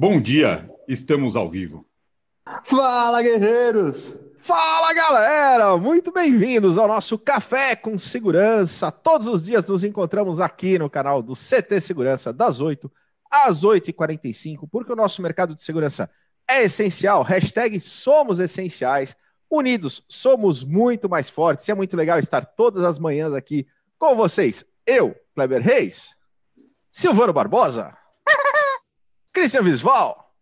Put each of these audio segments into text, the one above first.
Bom dia, estamos ao vivo. Fala, guerreiros! Fala, galera! Muito bem-vindos ao nosso Café com Segurança. Todos os dias nos encontramos aqui no canal do CT Segurança, das 8 às 8h45, porque o nosso mercado de segurança é essencial. Hashtag somos essenciais. Unidos, somos muito mais fortes. E é muito legal estar todas as manhãs aqui com vocês. Eu, Kleber Reis, Silvano Barbosa, Cristian Visval,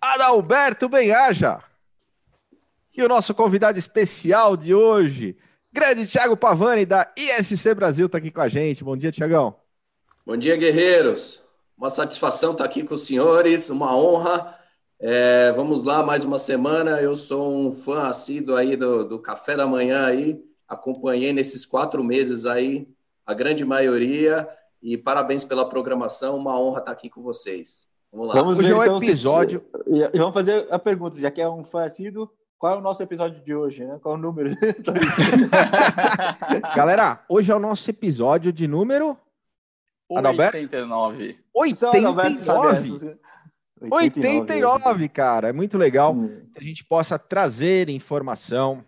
Adalberto Benhaja e o nosso convidado especial de hoje, grande Thiago Pavani, da ISC Brasil, está aqui com a gente. Bom dia, Tiagão. Bom dia, guerreiros. Uma satisfação estar aqui com os senhores, uma honra. É, vamos lá, mais uma semana. Eu sou um fã assíduo aí do, do Café da Manhã aí. Acompanhei nesses quatro meses aí a grande maioria. E parabéns pela programação, uma honra estar aqui com vocês. Vamos lá. Vamos ver, Hoje é o então, episódio. E vamos fazer a pergunta, já que é um fã assíduo, qual é o nosso episódio de hoje, né? Qual é o número? Galera, hoje é o nosso episódio de número 89. 89. 89, cara. É muito legal hum. que a gente possa trazer informação,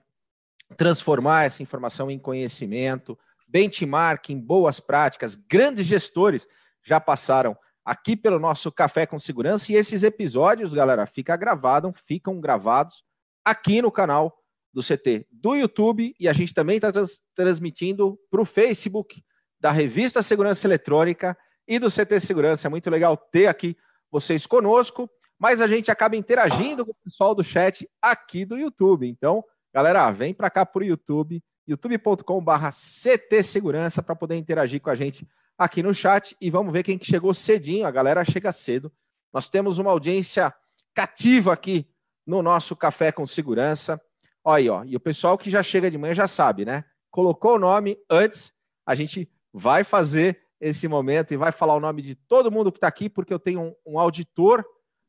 transformar essa informação em conhecimento, benchmarking, boas práticas, grandes gestores já passaram aqui pelo nosso Café com Segurança e esses episódios, galera, fica gravado, ficam gravados aqui no canal do CT do YouTube e a gente também está trans transmitindo para o Facebook da Revista Segurança Eletrônica e do CT Segurança. É muito legal ter aqui vocês conosco, mas a gente acaba interagindo com o pessoal do chat aqui do YouTube. Então, galera, vem para cá para o YouTube youtube.com/barra CT Segurança para poder interagir com a gente aqui no chat e vamos ver quem que chegou cedinho. A galera chega cedo. Nós temos uma audiência cativa aqui no nosso Café com Segurança. Olha aí, ó. E o pessoal que já chega de manhã já sabe, né? Colocou o nome antes, a gente vai fazer esse momento e vai falar o nome de todo mundo que está aqui, porque eu tenho um, um, auditor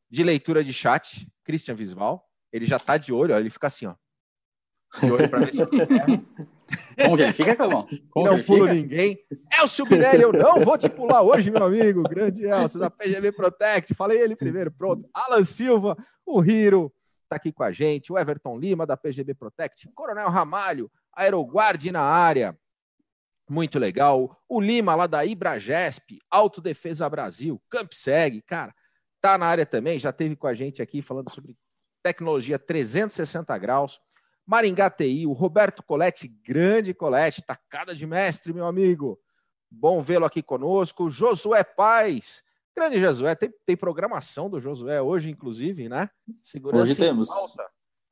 de leitura de chat, Christian Visval. Ele já está de olho, ó, ele fica assim, ó. De olho para ver se Como que fica, Calão? não pulo fica? ninguém. Elcio Binelli, eu não vou te pular hoje, meu amigo. Grande Elcio, da PGB Protect. Falei ele primeiro, pronto. Alan Silva, o Hiro, está aqui com a gente. O Everton Lima, da PGB Protect. Coronel Ramalho, Aeroguard na área. Muito legal. O Lima, lá da Ibragesp, Autodefesa Brasil, Campseg, cara, tá na área também, já teve com a gente aqui falando sobre tecnologia 360 graus. Maringá TI, o Roberto Coletti, grande Coletti, tacada de mestre, meu amigo. Bom vê-lo aqui conosco. Josué Paz, grande Josué, tem, tem programação do Josué hoje, inclusive, né? Segurança hoje temos.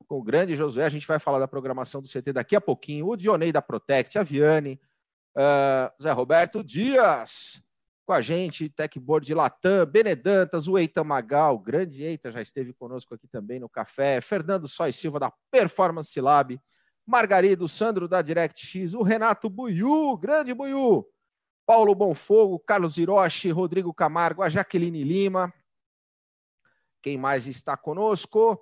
com o grande Josué, a gente vai falar da programação do CT daqui a pouquinho. O Dionei da Protect, a Viane, uh, Zé Roberto Dias, com a gente, Techboard Latam, Benedantas, o Eitan Magal, grande Eita, já esteve conosco aqui também no café, Fernando Sois Silva da Performance Lab, Margarido, Sandro da DirectX, o Renato Buiu, grande Buiu, Paulo Bonfogo, Carlos Hiroshi, Rodrigo Camargo, a Jaqueline Lima. Quem mais está conosco?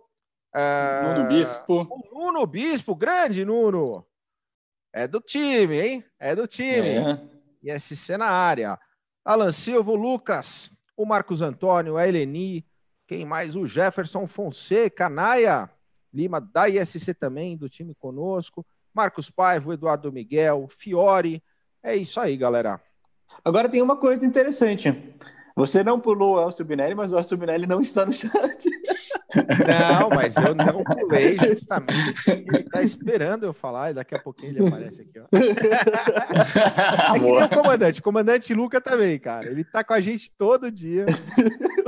Nuno Bispo. O Nuno Bispo, grande Nuno. É do time, hein? É do time. É. ISC na área. Alan Silva, o Lucas, o Marcos Antônio, a Eleni, quem mais? O Jefferson Fonseca, Naia Lima, da ISC também, do time conosco. Marcos Paiva, Eduardo Miguel, Fiore. É isso aí, galera. Agora tem uma coisa interessante. Você não pulou o Elcio Binelli, mas o Elcio Binelli não está no chat. Não, mas eu não pulei justamente. Ele está esperando eu falar e daqui a pouquinho ele aparece aqui. Ó. É que nem o comandante. O comandante Luca também, cara. Ele está com a gente todo dia.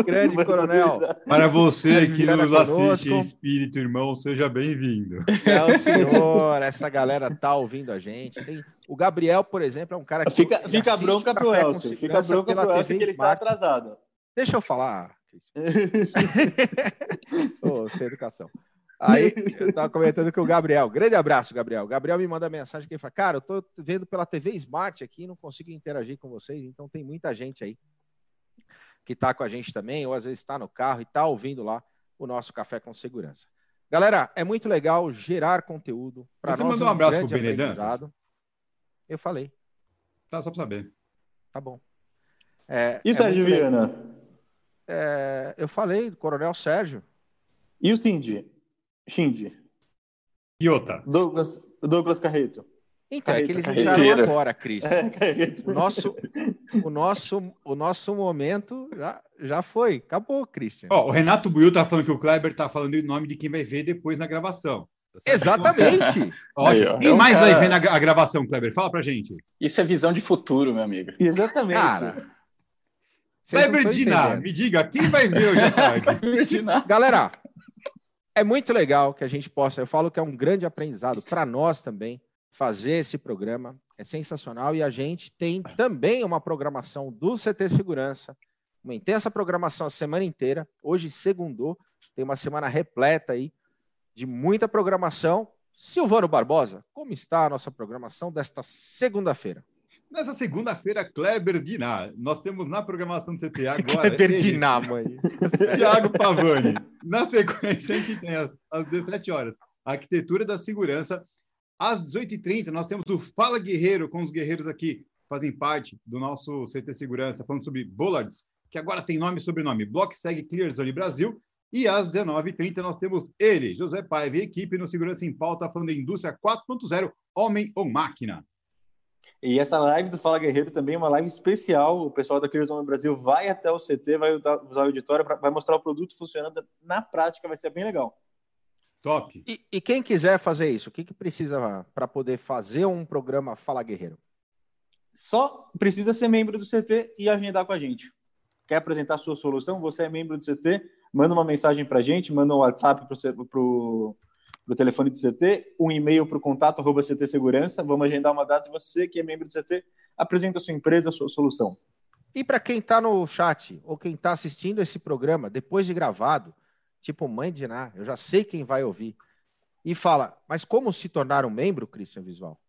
Grande coronel. Para você que nos assiste em espírito, irmão, seja bem-vindo. É o senhor. Essa galera tá ouvindo a gente. Tem... O Gabriel, por exemplo, é um cara que. Fica, fica bronca pro Elcio. Fica bronca pro Elcio que ele está atrasado. Deixa eu falar. Ô, sem educação. Aí eu tava comentando com o Gabriel. Grande abraço, Gabriel. O Gabriel me manda mensagem que ele fala: Cara, eu tô vendo pela TV Smart aqui, não consigo interagir com vocês, então tem muita gente aí que tá com a gente também, ou às vezes está no carro e tá ouvindo lá o nosso Café com Segurança. Galera, é muito legal gerar conteúdo para nós. Você mandou um abraço pro Benedito? Eu falei. Tá, só para saber. Tá bom. É, e o é Sérgio Viana? é, eu falei do Coronel Sérgio. E o Cindy? Shindy? Iota. Douglas, Douglas Carreto. Então, carreta, é que eles entraram agora, Cris. É, o, nosso, o, nosso, o nosso momento já, já foi. Acabou, Christian. Ó, o Renato Buiu tá falando que o Kleber tá falando em nome de quem vai ver depois na gravação. Exatamente. Ótimo. Quem é mais cara... vai ver na a gravação, Kleber? Fala pra gente. Isso é visão de futuro, meu amigo. Exatamente. Cara, Kleber Diná, me diga, quem vai ver hoje à tarde? Galera, é muito legal que a gente possa, eu falo que é um grande aprendizado para nós também, fazer esse programa. É sensacional e a gente tem também uma programação do CT Segurança, uma intensa programação a semana inteira. Hoje, segundo, tem uma semana repleta aí de muita programação. Silvano Barbosa, como está a nossa programação desta segunda-feira? Nessa segunda-feira, Kleber Diná. Nós temos na programação do CTA agora. Kleber Diná, mãe. Tiago Pavani. Na sequência, a gente tem às, às 17 horas a Arquitetura da Segurança. Às 18h30, nós temos o Fala Guerreiro, com os guerreiros aqui fazem parte do nosso CT Segurança, falando sobre Bollards, que agora tem nome e sobrenome. Block segue Clear Zone Brasil. E às 19h30 nós temos ele, José Paiva e equipe no Segurança em Pauta, falando da indústria 4.0, homem ou máquina. E essa live do Fala Guerreiro também é uma live especial. O pessoal da Clear Zone Brasil vai até o CT, vai usar o auditório, vai mostrar o produto funcionando na prática, vai ser bem legal. Top. E, e quem quiser fazer isso, o que, que precisa para poder fazer um programa Fala Guerreiro? Só precisa ser membro do CT e agendar com a gente. Quer apresentar a sua solução? Você é membro do CT? Manda uma mensagem para a gente, manda um WhatsApp para o telefone do CT, um e-mail para o contato arroba CT Segurança. Vamos agendar uma data e você, que é membro do CT, apresenta a sua empresa, a sua solução. E para quem está no chat ou quem está assistindo esse programa depois de gravado, tipo mãe de Ná, eu já sei quem vai ouvir, e fala, mas como se tornar um membro, Christian Visual?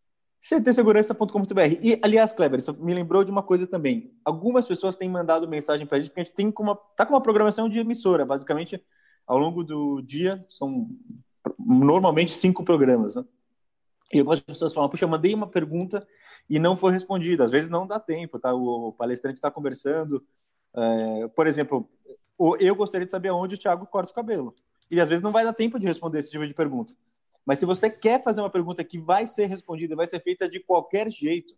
ctsegurança.com.br. E, aliás, Kleber, isso me lembrou de uma coisa também. Algumas pessoas têm mandado mensagem para a gente, porque a gente tem uma, tá com uma programação de emissora. Basicamente, ao longo do dia, são normalmente cinco programas, né? E algumas pessoas falam, puxa, eu mandei uma pergunta e não foi respondida. Às vezes não dá tempo, tá? O palestrante está conversando. É, por exemplo, eu gostaria de saber onde o Thiago corta o cabelo. E às vezes não vai dar tempo de responder esse tipo de pergunta. Mas se você quer fazer uma pergunta que vai ser respondida, vai ser feita de qualquer jeito,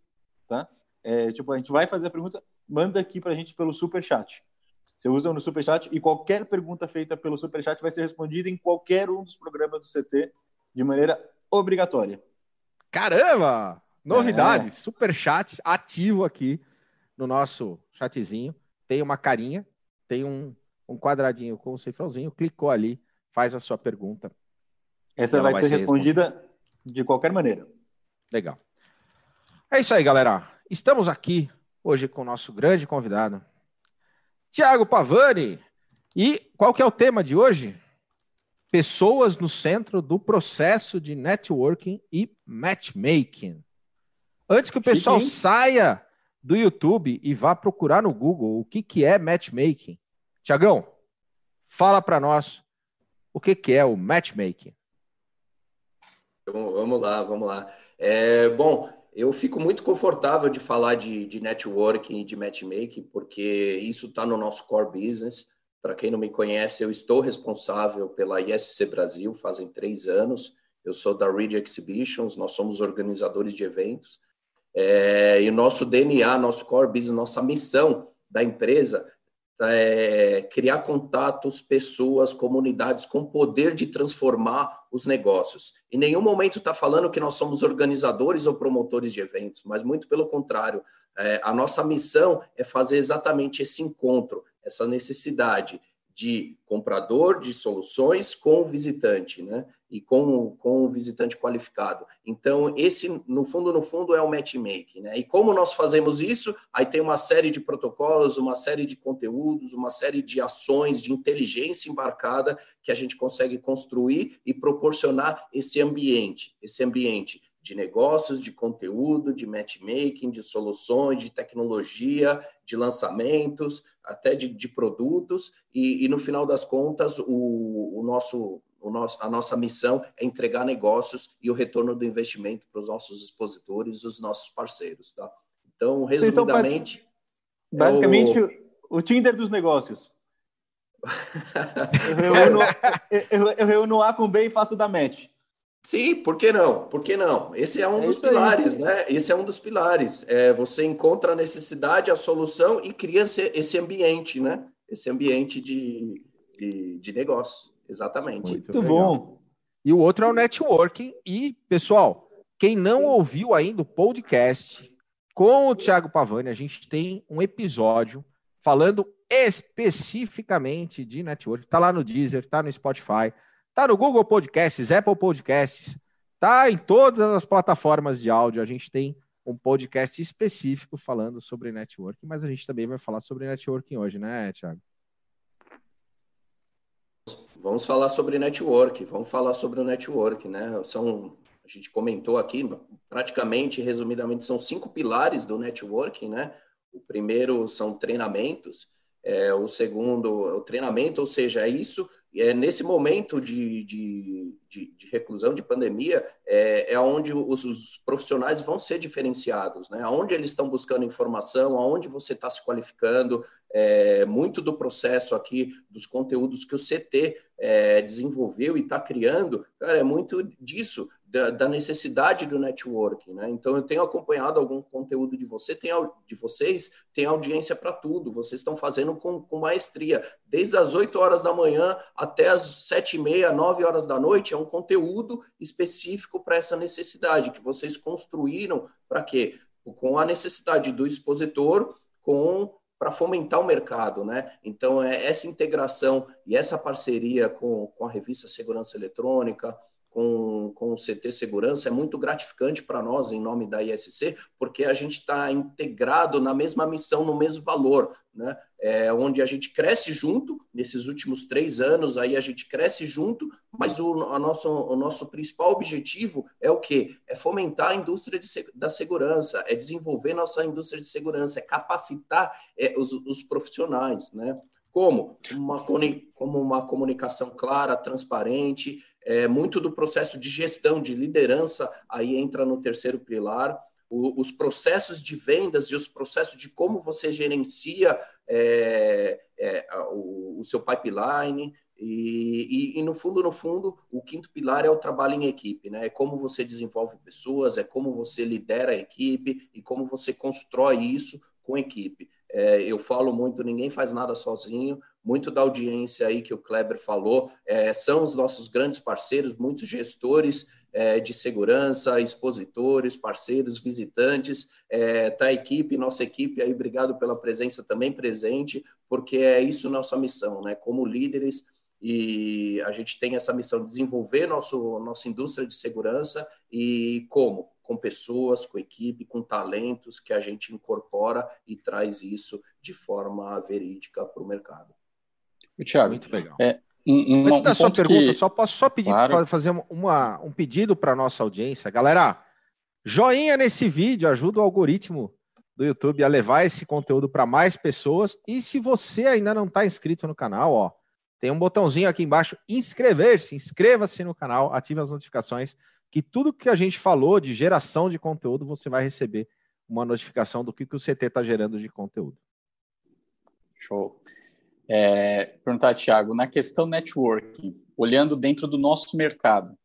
tá? É, tipo, a gente vai fazer a pergunta, manda aqui para a gente pelo super chat. Você usa no super chat e qualquer pergunta feita pelo super chat vai ser respondida em qualquer um dos programas do CT de maneira obrigatória. Caramba! Novidades, é. super chat ativo aqui no nosso chatzinho. Tem uma carinha, tem um, um quadradinho com o um cifrãozinho, clicou ali, faz a sua pergunta essa vai, vai, ser, ser respondida, respondida de qualquer maneira. Legal. É isso aí, galera. Estamos aqui hoje com o nosso grande convidado, Tiago Pavani. E qual que é o tema de hoje? Pessoas no centro do processo de networking e matchmaking. Antes que o pessoal Chique, saia do YouTube e vá procurar no Google o que, que é matchmaking. Tiagão, fala para nós o que, que é o matchmaking. Vamos lá, vamos lá. É, bom, eu fico muito confortável de falar de, de networking e de matchmaking, porque isso está no nosso core business. Para quem não me conhece, eu estou responsável pela ISC Brasil, fazem três anos. Eu sou da Reed Exhibitions, nós somos organizadores de eventos. É, e o nosso DNA, nosso core business, nossa missão da empresa é, criar contatos, pessoas, comunidades com poder de transformar os negócios. Em nenhum momento está falando que nós somos organizadores ou promotores de eventos, mas muito pelo contrário. É, a nossa missão é fazer exatamente esse encontro, essa necessidade de comprador de soluções com o visitante, né? E com, com o visitante qualificado. Então, esse, no fundo, no fundo, é o matchmaking, né? E como nós fazemos isso? Aí tem uma série de protocolos, uma série de conteúdos, uma série de ações de inteligência embarcada que a gente consegue construir e proporcionar esse ambiente, esse ambiente de negócios, de conteúdo, de matchmaking, de soluções, de tecnologia, de lançamentos, até de, de produtos, e, e, no final das contas, o, o, nosso, o nosso, a nossa missão é entregar negócios e o retorno do investimento para os nossos expositores, os nossos parceiros. Tá? Então, resumidamente. Basicamente, é o... o Tinder dos negócios. eu, reúno, eu, eu reúno A com B e faço da match. Sim, por que não? Por que não? Esse é um é dos pilares, aí. né? Esse é um dos pilares. É, você encontra a necessidade, a solução e cria esse ambiente, né? Esse ambiente de, de, de negócio. Exatamente. Muito, Muito bom. E o outro é o networking. E, pessoal, quem não ouviu ainda o podcast com o Thiago Pavani, a gente tem um episódio falando especificamente de network. Está lá no Deezer, está no Spotify, está no Google Podcasts, Apple Podcasts, está em todas as plataformas de áudio. A gente tem um podcast específico falando sobre networking, mas a gente também vai falar sobre networking hoje, né, Thiago? Vamos falar sobre network, vamos falar sobre o network, né? São, a gente comentou aqui, praticamente, resumidamente, são cinco pilares do networking, né? O primeiro são treinamentos, é, o segundo, o treinamento, ou seja, é isso. É, nesse momento de, de, de, de reclusão, de pandemia, é, é onde os, os, profissionais vão ser diferenciados, né? Onde eles estão buscando informação, aonde você está se qualificando, é, muito do processo aqui, dos conteúdos que o CT é, desenvolveu e está criando, cara, é muito disso, da, da, necessidade do networking, né? Então eu tenho acompanhado algum conteúdo de você, tem de vocês, tem audiência para tudo. Vocês estão fazendo com, com, maestria, desde as 8 horas da manhã até as sete e meia, 9 horas da noite, é um conteúdo específico para essa necessidade que vocês construíram para quê? Com a necessidade do expositor com para fomentar o mercado, né? Então, é essa integração e essa parceria com, com a revista Segurança Eletrônica, com, com o CT Segurança é muito gratificante para nós, em nome da ISC, porque a gente está integrado na mesma missão, no mesmo valor, né? É, onde a gente cresce junto, nesses últimos três anos, aí a gente cresce junto, mas o, a nosso, o nosso principal objetivo é o quê? É fomentar a indústria de, da segurança, é desenvolver nossa indústria de segurança, é capacitar é, os, os profissionais, né? Como? Uma, como uma comunicação clara, transparente, é, muito do processo de gestão, de liderança, aí entra no terceiro pilar. O, os processos de vendas e os processos de como você gerencia é, é, o, o, seu pipeline. E, e, e, no fundo, no fundo, o quinto pilar é o trabalho em equipe, né? É como você desenvolve pessoas, é como você lidera a equipe e como você constrói isso com equipe. É, eu falo muito, ninguém faz nada sozinho. Muito da audiência aí que o Kleber falou é, são os nossos grandes parceiros, muitos gestores é, de segurança, expositores, parceiros, visitantes, é, tá a equipe, nossa equipe aí, obrigado pela presença também presente, porque é isso nossa missão, né? Como líderes e a gente tem essa missão de desenvolver nosso, nossa indústria de segurança e como? Com pessoas, com equipe, com talentos que a gente incorpora e traz isso de forma verídica para o mercado. Tiago, muito legal. É, um, um, Antes da um sua pergunta, que... só posso só pedir claro. fazer uma, um pedido para a nossa audiência. Galera, joinha nesse vídeo, ajuda o algoritmo do YouTube a levar esse conteúdo para mais pessoas. E se você ainda não está inscrito no canal, ó, tem um botãozinho aqui embaixo, inscrever-se, inscreva-se no canal, ative as notificações, que tudo que a gente falou de geração de conteúdo, você vai receber uma notificação do que, que o CT está gerando de conteúdo. Show. É, perguntar, Tiago, na questão networking, olhando dentro do nosso mercado,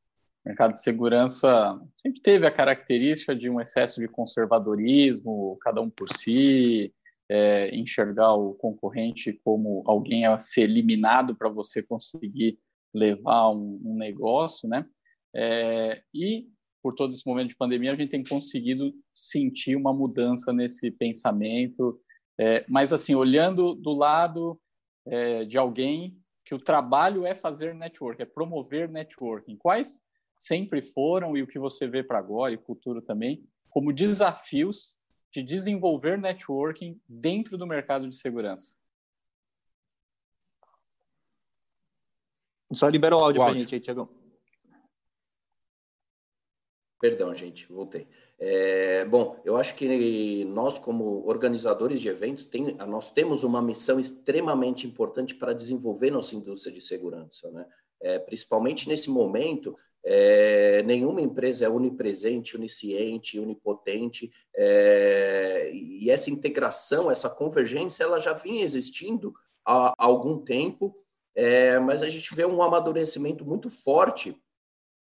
mercado de segurança sempre teve a característica de um excesso de conservadorismo, cada um por si, é, enxergar o concorrente como alguém a ser eliminado para você conseguir levar um, um negócio, né? É, e por todo esse momento de pandemia a gente tem conseguido sentir uma mudança nesse pensamento, é, mas assim olhando do lado é, de alguém que o trabalho é fazer network, é promover networking. Quais sempre foram e o que você vê para agora e futuro também como desafios de desenvolver networking dentro do mercado de segurança. Só libera o áudio para a gente aí, Tiagão. Perdão, gente, voltei. É, bom, eu acho que nós, como organizadores de eventos, tem, nós temos uma missão extremamente importante para desenvolver nossa indústria de segurança, né? É, principalmente nesse momento é, nenhuma empresa é onipresente, onisciente, onipotente, é, e essa integração, essa convergência, ela já vinha existindo há, há algum tempo, é, mas a gente vê um amadurecimento muito forte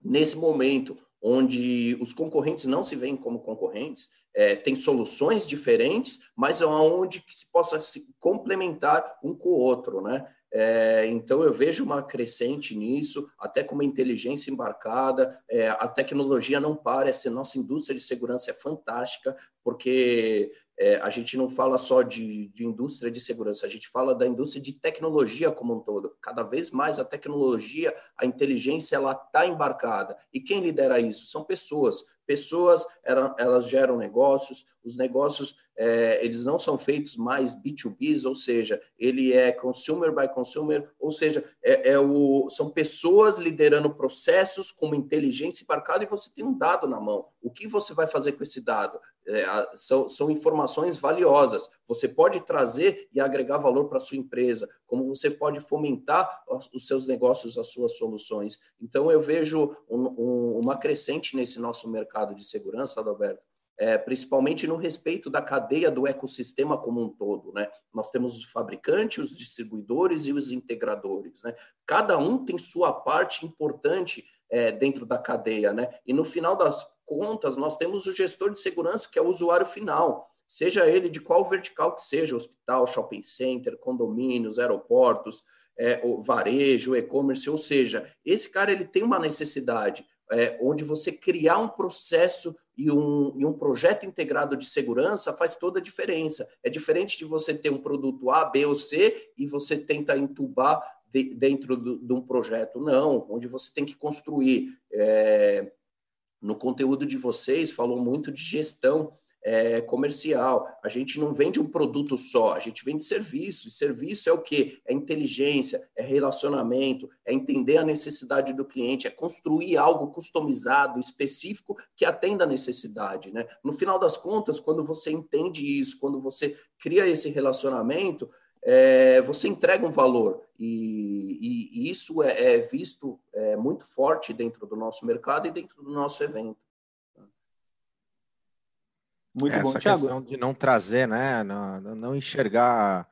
nesse momento, onde os concorrentes não se veem como concorrentes, é, tem soluções diferentes, mas aonde que se possa se complementar um com o outro, né? É, então eu vejo uma crescente nisso, até com uma inteligência embarcada, é, a tecnologia não para, essa nossa indústria de segurança é fantástica, porque é, a gente não fala só de, de, indústria de segurança, a gente fala da indústria de tecnologia como um todo. Cada vez mais a tecnologia, a inteligência, ela está embarcada. E quem lidera isso? São pessoas. Pessoas, elas geram negócios, os negócios é, eles não são feitos mais B2B, ou seja, ele é consumer by consumer, ou seja, é, é o, são pessoas liderando processos com uma inteligência embarcada e você tem um dado na mão. O que você vai fazer com esse dado? É, são, são informações valiosas. Você pode trazer e agregar valor para a sua empresa, como você pode fomentar os seus negócios, as suas soluções. Então, eu vejo um, um, uma crescente nesse nosso mercado de segurança, Adalberto, é, principalmente no respeito da cadeia do ecossistema como um todo. Né? Nós temos os fabricantes, os distribuidores e os integradores. Né? Cada um tem sua parte importante é, dentro da cadeia. Né? E no final das contas, nós temos o gestor de segurança, que é o usuário final, seja ele de qual vertical que seja, hospital, shopping center, condomínios, aeroportos, é, o varejo, e-commerce, ou seja, esse cara ele tem uma necessidade é, onde você criar um processo e um, e um projeto integrado de segurança faz toda a diferença. É diferente de você ter um produto A, B ou C e você tenta entubar de, dentro de um projeto. Não, onde você tem que construir. É, no conteúdo de vocês, falou muito de gestão é, comercial. A gente não vende um produto só, a gente vende serviço. E serviço é o quê? É inteligência, é relacionamento, é entender a necessidade do cliente, é construir algo customizado, específico, que atenda a necessidade. Né? No final das contas, quando você entende isso, quando você cria esse relacionamento, é, você entrega um valor e, e, e isso é, é visto é, muito forte dentro do nosso mercado e dentro do nosso evento. Muito Essa bom, questão Thiago. de não trazer, né, não, não enxergar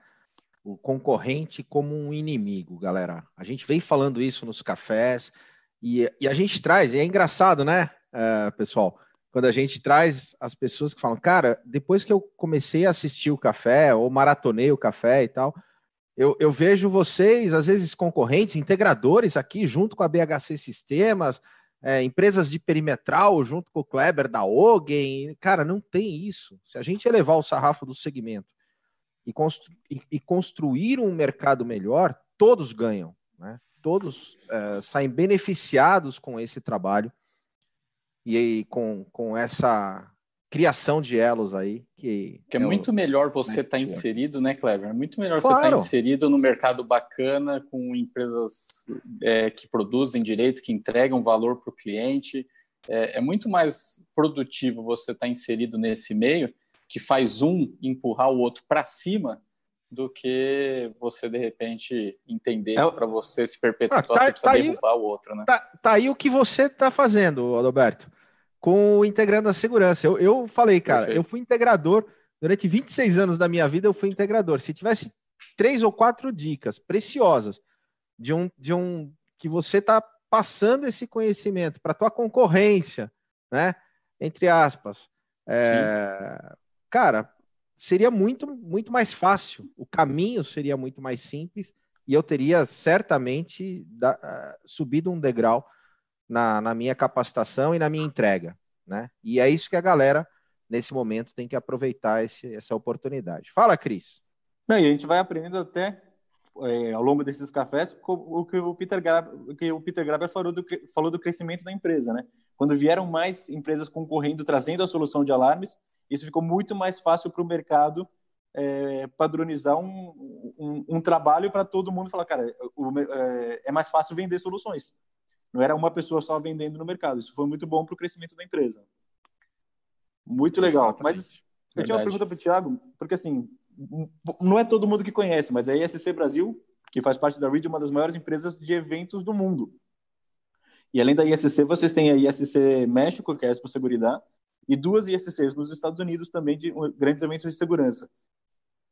o concorrente como um inimigo, galera. A gente vem falando isso nos cafés e, e a gente traz, e é engraçado, né, é, pessoal? Quando a gente traz as pessoas que falam, cara, depois que eu comecei a assistir o café, ou maratonei o café e tal, eu, eu vejo vocês, às vezes concorrentes, integradores aqui, junto com a BHC Sistemas, é, empresas de perimetral junto com o Kleber da Ogen. Cara, não tem isso. Se a gente elevar o sarrafo do segmento e, constru e, e construir um mercado melhor, todos ganham, né? Todos é, saem beneficiados com esse trabalho e, e com, com essa criação de elos aí. Que, que é, é, muito o... melhor você estar tá inserido, né, Clever? É muito melhor claro. você estar tá inserido no mercado bacana, com empresas é, que produzem direito, que entregam valor para o cliente. É, é, muito mais produtivo você estar tá inserido nesse meio, que faz um empurrar o outro para cima, do que você, de repente, entender é... para você se perpetuar, ah, tá, você precisa tá derrubar aí, o outro, né? Tá, tá aí o que você está fazendo, Adalberto com o Integrando a Segurança. Eu, eu falei, cara, Perfeito. eu fui integrador durante 26 anos da minha vida, eu fui integrador. Se tivesse três ou quatro dicas preciosas de um, de um que você está passando esse conhecimento para tua concorrência, né? Entre aspas, é, cara, seria muito muito mais fácil. O caminho seria muito mais simples e eu teria certamente da, uh, subido um degrau na, na minha capacitação e na minha entrega, né? E é isso que a galera, nesse momento, tem que aproveitar esse, essa oportunidade. Fala, Cris. Não, e a gente vai aprendendo até é, ao longo desses cafés o que o Peter Graber, que o Peter Graber falou do, falou do crescimento da empresa, né? Quando vieram mais empresas concorrendo, trazendo a solução de alarmes, isso ficou muito mais fácil para o mercado é, padronizar um, um, um trabalho para todo mundo falar, cara, o, é, é mais fácil vender soluções. Não era uma pessoa só vendendo no mercado. Isso foi muito bom para o crescimento da empresa. Muito legal. Exatamente. Mas eu tinha uma pergunta para o Thiago, porque assim, não é todo mundo que conhece, mas a ISC Brasil, que faz parte da REIT, uma das maiores empresas de eventos do mundo. E além da ISC, vocês têm a ISC México, que é a Expo Seguridade, e duas ISCs nos Estados Unidos também de grandes eventos de segurança.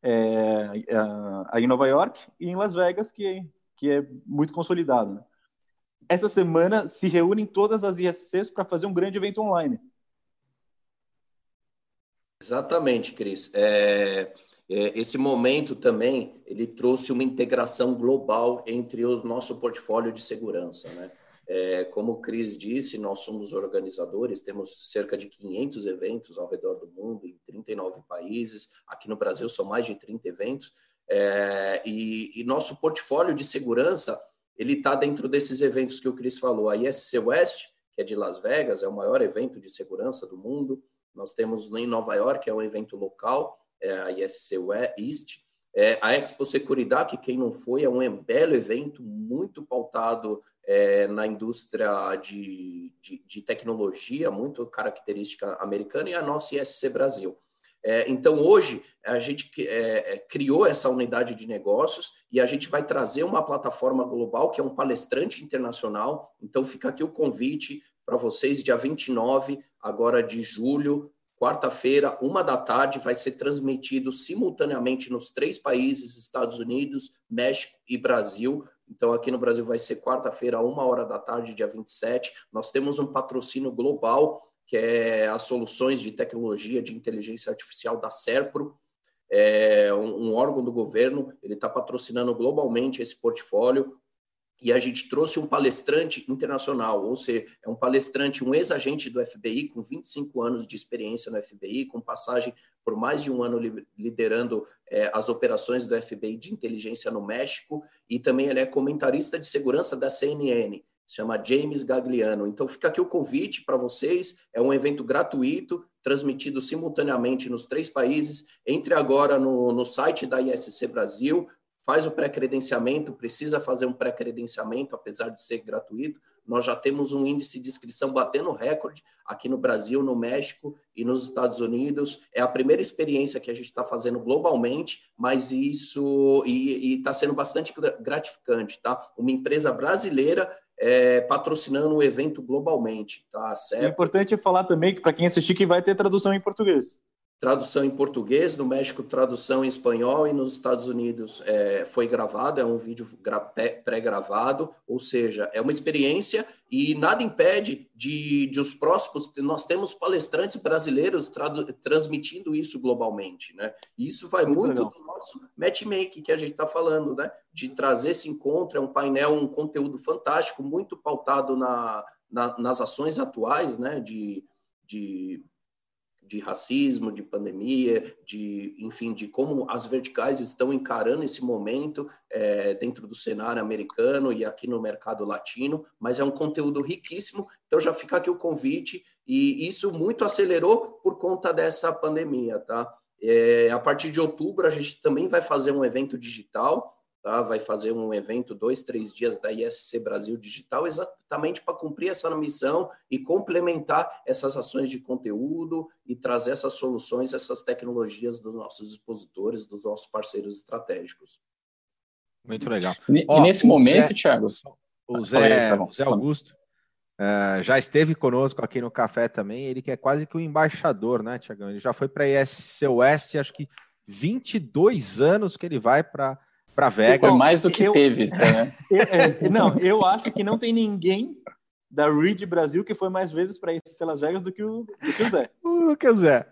É, em Nova York e em Las Vegas, que que é muito consolidado. Né? Essa semana se reúnem todas as ISCs para fazer um grande evento online. Exatamente, Cris. É, é, esse momento também ele trouxe uma integração global entre o nosso portfólio de segurança, né? É, como o Cris disse, nós somos organizadores, temos cerca de 500 eventos ao redor do mundo, em 39 países. Aqui no Brasil são mais de 30 eventos. É, e, e, nosso portfólio de segurança ele está dentro desses eventos que o Cris falou. A ISC West, que é de Las Vegas, é o maior evento de segurança do mundo. Nós temos em Nova York, que é um evento local, é a ISC East. É, a Expo Seguridade, que quem não foi, é um belo evento, muito pautado é, na indústria de, de, de, tecnologia, muito característica americana, e a nossa ISC Brasil. É, então, hoje, a gente é, é, criou essa unidade de negócios e a gente vai trazer uma plataforma global, que é um palestrante internacional. Então, fica aqui o convite para vocês, dia 29, agora de julho, quarta-feira, uma da tarde, vai ser transmitido simultaneamente nos três países, Estados Unidos, México e Brasil, então, aqui no Brasil vai ser quarta-feira, uma hora da tarde, dia 27. Nós temos um patrocínio global, que é as soluções de tecnologia de inteligência artificial da Serpro, é um, um órgão do governo, ele está patrocinando globalmente esse portfólio. E a gente trouxe um palestrante internacional, ou seja, é um palestrante, um ex-agente do FBI com 25 anos de experiência no FBI, com passagem por mais de um ano liderando é, as operações do FBI de inteligência no México, e também ele é comentarista de segurança da CNN, se chama James Gagliano. Então fica aqui o convite para vocês, é um evento gratuito, transmitido simultaneamente nos três países. Entre agora no, no site da ISC Brasil, faz o pré-credenciamento, precisa fazer um pré-credenciamento, apesar de ser gratuito. Nós já temos um índice de inscrição batendo recorde aqui no Brasil, no México e nos Estados Unidos. É a primeira experiência que a gente está fazendo globalmente, mas isso e está sendo bastante gratificante, tá? Uma empresa brasileira é, patrocinando o evento globalmente, tá certo? É importante falar também que para quem assistir que vai ter tradução em português tradução em português, no México tradução em espanhol e nos Estados Unidos é, foi gravado, é um vídeo pré-gravado, ou seja, é uma experiência e nada impede de, de os próximos, nós temos palestrantes brasileiros transmitindo isso globalmente, né? E isso vai muito, muito do nosso matchmaking que a gente está falando, né? De trazer esse encontro, é um painel, um conteúdo fantástico, muito pautado na, na nas ações atuais, né? De, de de racismo, de pandemia, de enfim, de como as verticais estão encarando esse momento é, dentro do cenário americano e aqui no mercado latino, mas é um conteúdo riquíssimo. Então já fica aqui o convite e isso muito acelerou por conta dessa pandemia, tá? É, a partir de outubro a gente também vai fazer um evento digital tá? vai fazer um evento, dois, três dias da ISC Brasil Digital, exatamente para cumprir essa missão e complementar essas ações de conteúdo e trazer essas soluções, essas tecnologias dos nossos expositores, dos nossos parceiros estratégicos. Muito legal. E Ó, nesse momento, Zé, Thiago. O Zé, tá Zé Augusto uh, já esteve conosco aqui no café também. Ele que é quase que o um embaixador, né, Tiagão? Ele já foi para a ISC Oeste, acho que 22 anos que ele vai para para Vegas. Foi mais do que eu, teve. Né? Eu, é, não, eu acho que não tem ninguém da Reed Brasil que foi mais vezes para esse Las Vegas do que o, do que o Zé. O que o Zé.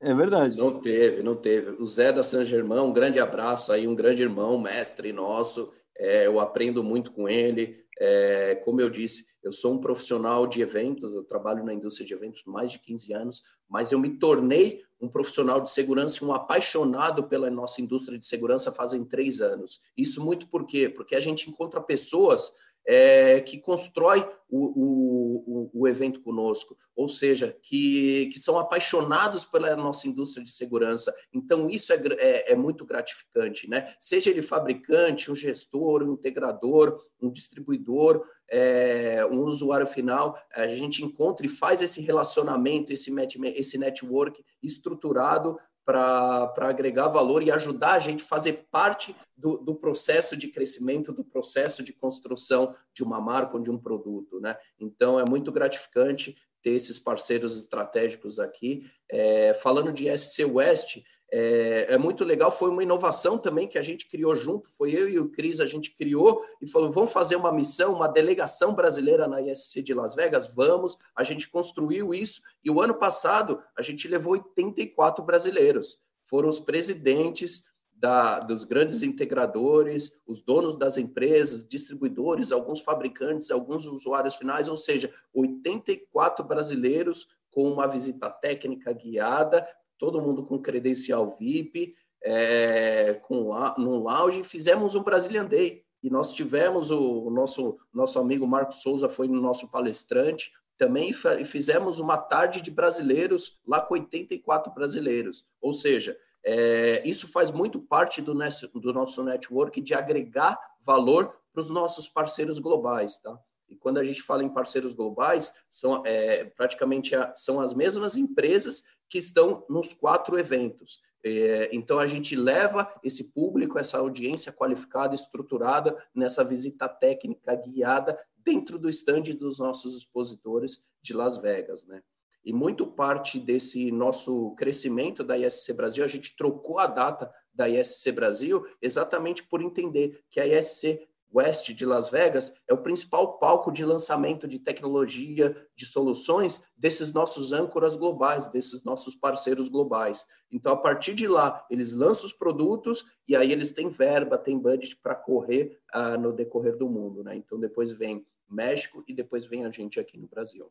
É verdade. Não teve, não teve. O Zé da San Germão, um grande abraço aí, um grande irmão, mestre nosso. É, eu aprendo muito com ele. É, como eu disse, eu sou um profissional de eventos, eu trabalho na indústria de eventos mais de 15 anos, mas eu me tornei um profissional de segurança e um apaixonado pela nossa indústria de segurança fazem três anos. Isso muito por quê? Porque a gente encontra pessoas é, que constrói o, o, o, evento conosco, ou seja, que, que são apaixonados pela nossa indústria de segurança. Então, isso é, é, é muito gratificante, né? Seja ele fabricante, um gestor, um integrador, um distribuidor, é, um usuário final, a gente encontra e faz esse relacionamento, esse, esse network estruturado para agregar valor e ajudar a gente a fazer parte do, do, processo de crescimento, do processo de construção de uma marca ou de um produto. Né? Então, é muito gratificante ter esses parceiros estratégicos aqui. É, falando de SC West, é, é, muito legal. Foi uma inovação também que a gente criou junto. Foi eu e o Cris, a gente criou e falou: vamos fazer uma missão, uma delegação brasileira na ISC de Las Vegas? Vamos. A gente construiu isso e o ano passado a gente levou 84 brasileiros. Foram os presidentes da, dos grandes integradores, os donos das empresas, distribuidores, alguns fabricantes, alguns usuários finais, ou seja, 84 brasileiros com uma visita técnica guiada todo mundo com credencial VIP, é, com no lounge, fizemos um Brazilian Day. E nós tivemos o, o nosso, nosso amigo Marcos Souza foi no nosso palestrante, também fizemos uma tarde de brasileiros lá com 84 brasileiros. Ou seja, é, isso faz muito parte do, do nosso network de agregar valor para os nossos parceiros globais, tá? E quando a gente fala em parceiros globais, são é, praticamente a, são as mesmas empresas que estão nos quatro eventos. É, então, a gente leva esse público, essa audiência qualificada, estruturada, nessa visita técnica guiada dentro do estande dos nossos expositores de Las Vegas. Né? E muito parte desse nosso crescimento da ISC Brasil, a gente trocou a data da ISC Brasil exatamente por entender que a ISC West de Las Vegas é o principal palco de lançamento de tecnologia, de soluções desses nossos âncoras globais, desses nossos parceiros globais. Então, a partir de lá, eles lançam os produtos e aí eles têm verba, têm budget para correr uh, no decorrer do mundo. Né? Então, depois vem México e depois vem a gente aqui no Brasil.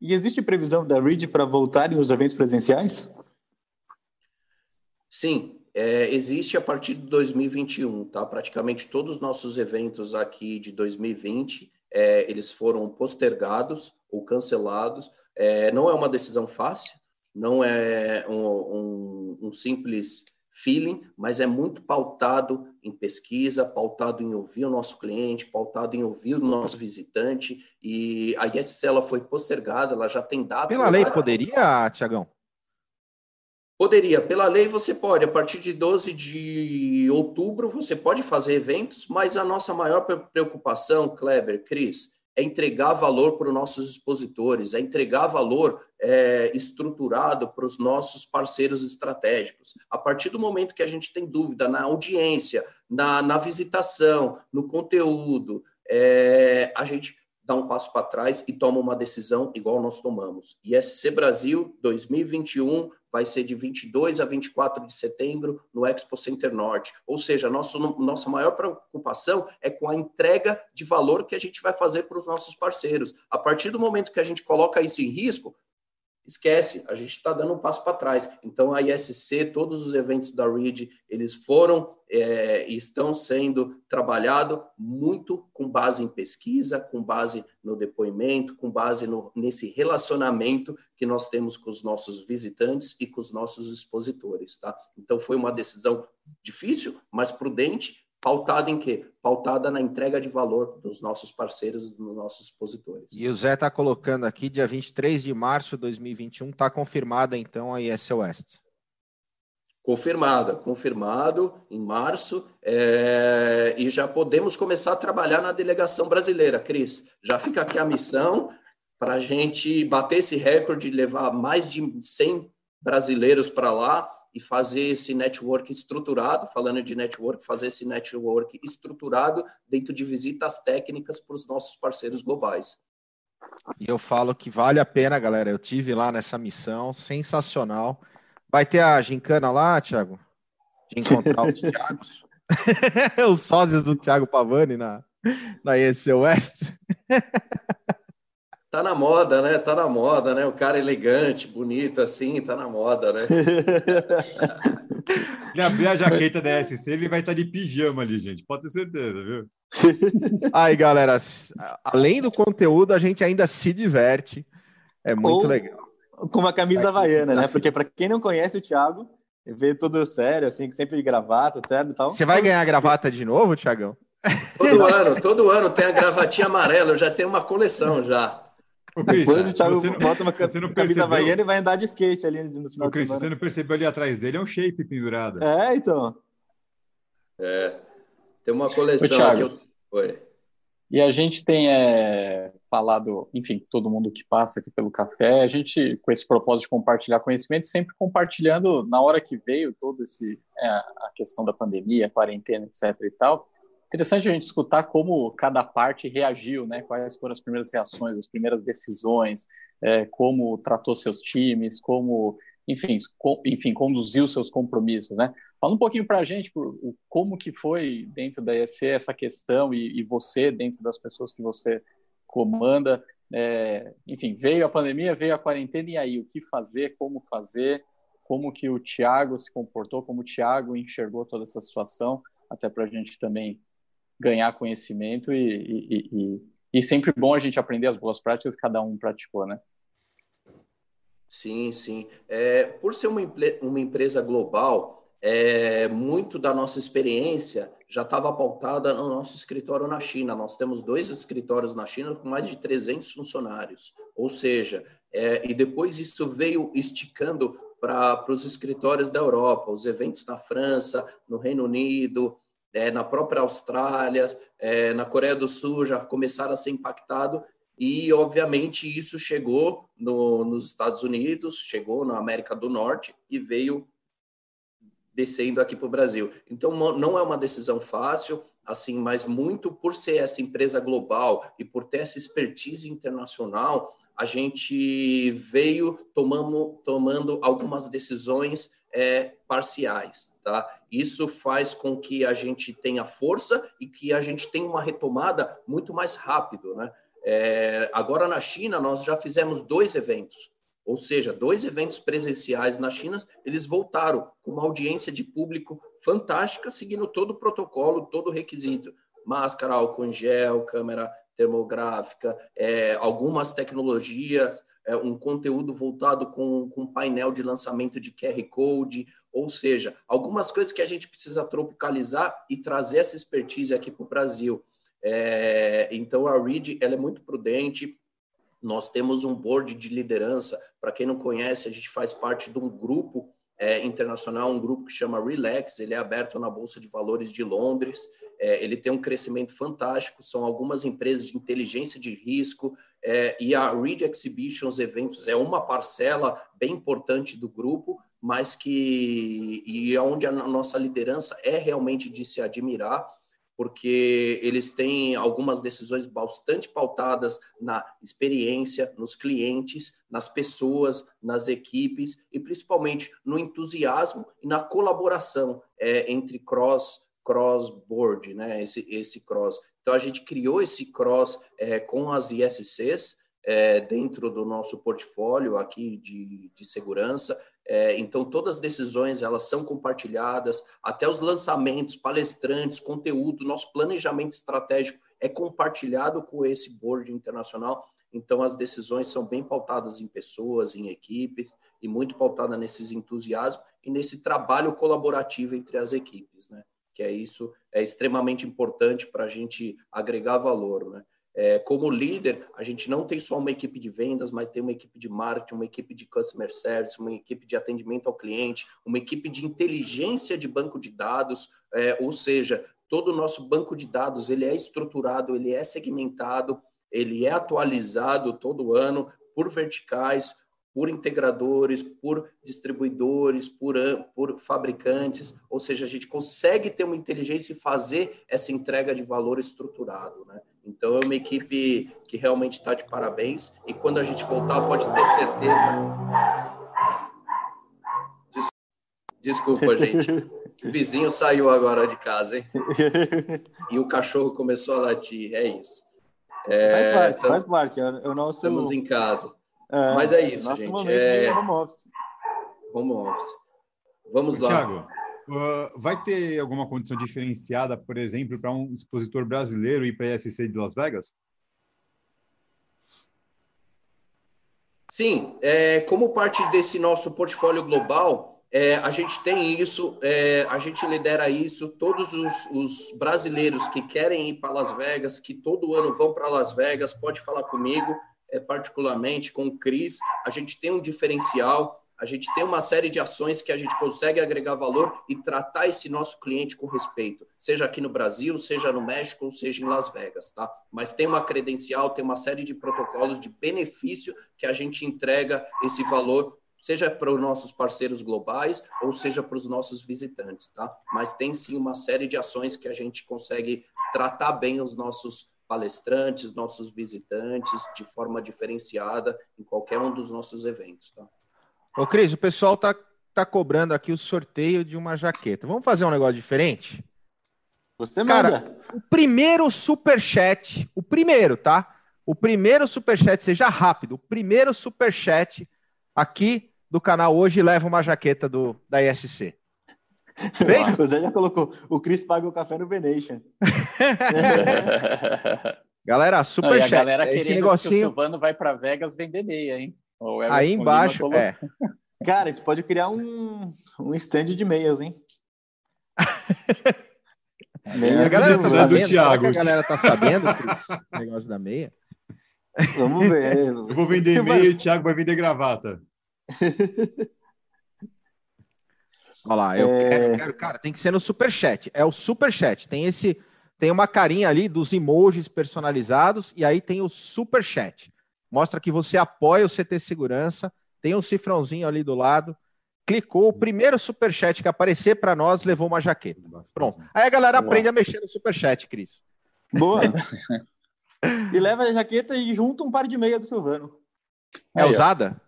E existe previsão da REIT para voltarem os eventos presenciais? Sim, é, existe a partir de 2021, tá? Praticamente todos os nossos eventos aqui de 2020, é, eles foram postergados ou cancelados. É, não é uma decisão fácil, não é um, um, um, simples feeling, mas é muito pautado em pesquisa, pautado em ouvir o nosso cliente, pautado em ouvir o nosso visitante. E a ISC ela foi postergada, ela já tem dado. Pela lei poderia, Tiagão? Poderia, pela lei você pode, a partir de 12 de outubro você pode fazer eventos, mas a nossa maior preocupação, Kleber, Cris, é entregar valor para os nossos expositores, é entregar valor é, estruturado para os nossos parceiros estratégicos. A partir do momento que a gente tem dúvida na audiência, na, na visitação, no conteúdo, é, a gente dá um passo para trás e toma uma decisão igual nós tomamos. ISC Brasil 2021 vai ser de 22 a 24 de setembro no Expo Center Norte. Ou seja, nosso, nossa maior preocupação é com a entrega de valor que a gente vai fazer para os nossos parceiros. A partir do momento que a gente coloca isso em risco, esquece, a gente está dando um passo para trás. Então, a ISC, todos os eventos da READ, eles foram é, e estão sendo trabalhados muito com base em pesquisa, com base no depoimento, com base no, nesse relacionamento que nós temos com os nossos visitantes e com os nossos expositores. Tá? Então, foi uma decisão difícil, mas prudente, pautada em quê? Pautada na entrega de valor dos nossos parceiros, dos nossos expositores. E o Zé está colocando aqui, dia 23 de março de 2021, está confirmada então a IS West. Confirmada, confirmado em março, é, e já podemos começar a trabalhar na delegação brasileira, Cris. Já fica aqui a missão para a gente bater esse recorde, levar mais de 100 brasileiros para lá e fazer esse network estruturado, falando de network, fazer esse network estruturado dentro de visitas técnicas para os nossos parceiros globais. E eu falo que vale a pena, galera. Eu tive lá nessa missão, sensacional. Vai ter a gincana lá, Thiago? De encontrar os Thiagos? os sócios do Thiago Pavani na, na EC West. Tá na moda, né? Tá na moda, né? O cara elegante, bonito assim, tá na moda, né? ele abrir a jaqueta da SC, ele vai estar de pijama ali, gente. Pode ter certeza, viu? Aí, galera, além do conteúdo, a gente ainda se diverte. É muito Ou legal. Com uma camisa havaiana, né? Porque para quem não conhece o Thiago, vê tudo sério, assim, sempre de gravata, certo e tal. Você vai ganhar a gravata de novo, Thiagão? Todo ano, todo ano tem a gravatinha amarela, eu já tenho uma coleção já. Ô, Depois o Thiago não, bota uma camisa percebeu... havaiana e vai andar de skate ali no final Ô, Cris, Você não percebeu ali atrás dele? É um shape pendurado. É, então. É. Tem uma coleção Ô, que eu... Oi. E a gente tem é, falado, enfim, todo mundo que passa aqui pelo café, a gente, com esse propósito de compartilhar conhecimento, sempre compartilhando, na hora que veio todo esse, é, a questão da pandemia, quarentena, etc e tal, interessante a gente escutar como cada parte reagiu, né? Quais foram as primeiras reações, as primeiras decisões, é, como tratou seus times, como, enfim, com, enfim, conduziu seus compromissos, né? Fala um pouquinho para a gente por, como que foi dentro da ESC essa questão e, e você dentro das pessoas que você comanda. É, enfim, veio a pandemia, veio a quarentena e aí o que fazer, como fazer, como que o Tiago se comportou, como o Tiago enxergou toda essa situação, até para a gente também ganhar conhecimento e, e, e, e, sempre bom a gente aprender as boas práticas que cada um praticou, né? Sim, sim. É, por ser uma, uma empresa global, é, muito da nossa experiência já estava pautada no nosso escritório na China. Nós temos dois escritórios na China com mais de 300 funcionários. Ou seja, é, e depois isso veio esticando para os escritórios da Europa, os eventos na França, no Reino Unido, é, na própria Austrália, é, na Coreia do Sul já começaram a ser impactados e, obviamente, isso chegou no, nos Estados Unidos, chegou na América do Norte e veio descendo aqui para o Brasil. Então, não é uma decisão fácil, assim, mas muito por ser essa empresa global e por ter essa expertise internacional, a gente veio tomando, tomando algumas decisões é, parciais, tá? Isso faz com que a gente tenha força e que a gente tenha uma retomada muito mais rápido, né? É, agora na China nós já fizemos dois eventos, ou seja, dois eventos presenciais na China, eles voltaram com uma audiência de público fantástica, seguindo todo o protocolo, todo o requisito, máscara, álcool em gel, câmera termográfica, é, algumas tecnologias, é, um conteúdo voltado com, com painel de lançamento de QR Code, ou seja, algumas coisas que a gente precisa tropicalizar e trazer essa expertise aqui para o Brasil. É, então, a Reed ela é muito prudente, nós temos um board de liderança. Para quem não conhece, a gente faz parte de um grupo é, internacional, um grupo que chama Relax. Ele é aberto na Bolsa de Valores de Londres. É, ele tem um crescimento fantástico. São algumas empresas de inteligência de risco. É, e a Read Exhibitions Eventos é uma parcela bem importante do grupo, mas que e é onde a nossa liderança é realmente de se admirar porque eles têm algumas decisões bastante pautadas na experiência, nos clientes, nas pessoas, nas equipes e principalmente no entusiasmo e na colaboração é, entre cross cross board, né? Esse esse cross. Então a gente criou esse cross é, com as ISCs é, dentro do nosso portfólio aqui de, de segurança é, então, todas as decisões elas são compartilhadas, até os lançamentos, palestrantes, conteúdo, nosso planejamento estratégico é compartilhado com esse board internacional. Então, as decisões são bem pautadas em pessoas, em equipes, e muito pautada nesses entusiasmos e nesse trabalho colaborativo entre as equipes, né? Que é isso, é extremamente importante para a gente agregar valor, né? É, como líder, a gente não tem só uma equipe de vendas, mas tem uma equipe de marketing, uma equipe de customer service, uma equipe de atendimento ao cliente, uma equipe de inteligência de banco de dados, é, ou seja, todo o nosso banco de dados ele é estruturado, ele é segmentado, ele é atualizado todo ano por verticais, por integradores, por distribuidores, por, por fabricantes, ou seja, a gente consegue ter uma inteligência e fazer essa entrega de valor estruturado, né? Então é uma equipe que realmente está de parabéns e quando a gente voltar pode ter certeza. Desculpa, gente. O vizinho saiu agora de casa, hein? E o cachorro começou a latir. É isso. É, faz parte, então, faz parte. É o nosso... Estamos em casa. É, Mas é isso, nosso gente. Momento é... home office. Home office. Vamos lá. Thiago, uh, vai ter alguma condição diferenciada, por exemplo, para um expositor brasileiro ir para a ESC de Las Vegas? Sim, é, como parte desse nosso portfólio global, é, a gente tem isso, é, a gente lidera isso. Todos os, os, brasileiros que querem ir para Las Vegas, que todo ano vão para Las Vegas, pode falar comigo, é, particularmente com o Cris. A gente tem um diferencial a gente tem uma série de ações que a gente consegue agregar valor e tratar esse nosso cliente com respeito, seja aqui no Brasil, seja no México, seja em Las Vegas, tá? Mas tem uma credencial, tem uma série de protocolos de benefício que a gente entrega esse valor seja para os nossos parceiros globais ou seja para os nossos visitantes, tá? Mas tem sim uma série de ações que a gente consegue tratar bem os nossos palestrantes, nossos visitantes de forma diferenciada em qualquer um dos nossos eventos, tá? Ô, Cris, o pessoal tá, tá cobrando aqui o sorteio de uma jaqueta. Vamos fazer um negócio diferente? Você manda. Cara, o primeiro super chat, o primeiro, tá? O primeiro super chat, seja rápido, o primeiro super chat aqui do canal hoje leva uma jaqueta do, da ISC. Feito? O Zé já colocou. O Cris paga o café no Venation. galera, super Não, chat. A galera esse querendo negocinho... que o Silvano vai para Vegas vender meia, hein? Aí embaixo, é. Cara, a gente pode criar um, um stand de meias, hein? meia a galera tá sabendo, Thiago. a galera tá sabendo o negócio da meia? Vamos ver. Eu vou vender meia e o Thiago vai vender gravata. Olha lá, eu, é... quero, eu quero, cara, tem que ser no superchat. É o superchat. Tem esse, tem uma carinha ali dos emojis personalizados e aí tem o superchat. Mostra que você apoia o CT Segurança. Tem um cifrãozinho ali do lado. Clicou, o primeiro superchat que aparecer para nós levou uma jaqueta. Pronto. Aí a galera Boa. aprende a mexer no superchat, Cris. Boa. e leva a jaqueta e junta um par de meia do Silvano. É Aí, usada?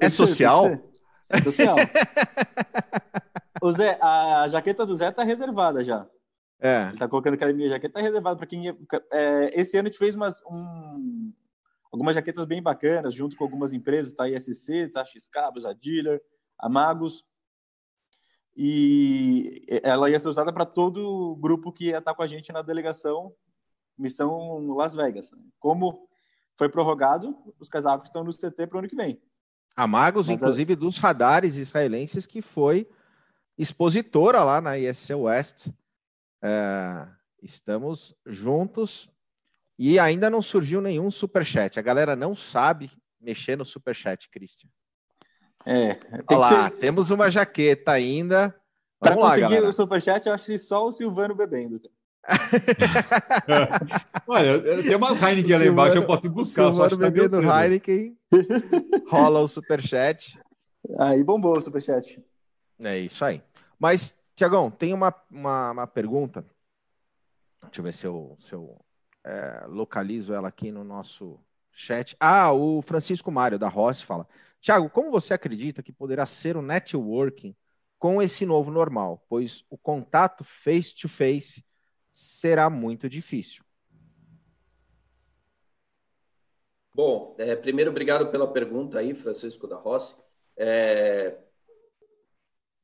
É, é social? Social. o Zé, a jaqueta do Zé tá reservada já. É. Ele tá colocando que a minha jaqueta tá reservada para quem. É, esse ano a gente fez umas, um, algumas jaquetas bem bacanas, junto com algumas empresas, tá? ISC, tá? X-Cabos, a Dealer, a Magos. E ela ia ser usada para todo o grupo que ia estar tá com a gente na delegação Missão Las Vegas. Como foi prorrogado, os casacos estão no CT para o ano que vem. A Magos, Mas inclusive, a... dos radares israelenses, que foi expositora lá na ISC West. É, estamos juntos e ainda não surgiu nenhum superchat. A galera não sabe mexer no superchat, Christian. É, tem lá, ser... temos uma jaqueta ainda. Para conseguir galera. o superchat, eu acho que só o Silvano bebendo. Olha, tem umas Heineken ali embaixo, eu posso ir buscar. O Silvano bebendo Heineken, rola o superchat. Aí bombou o superchat. É isso aí. Mas, Tiagão, tem uma, uma, uma, pergunta. Deixa eu ver se eu, se eu é, localizo ela aqui no nosso chat. Ah, o Francisco Mário, da Rossi, fala. Tiago, como você acredita que poderá ser o networking com esse novo normal? Pois o contato face-to-face -face será muito difícil. Bom, é, primeiro, obrigado pela pergunta aí, Francisco da Rossi. É,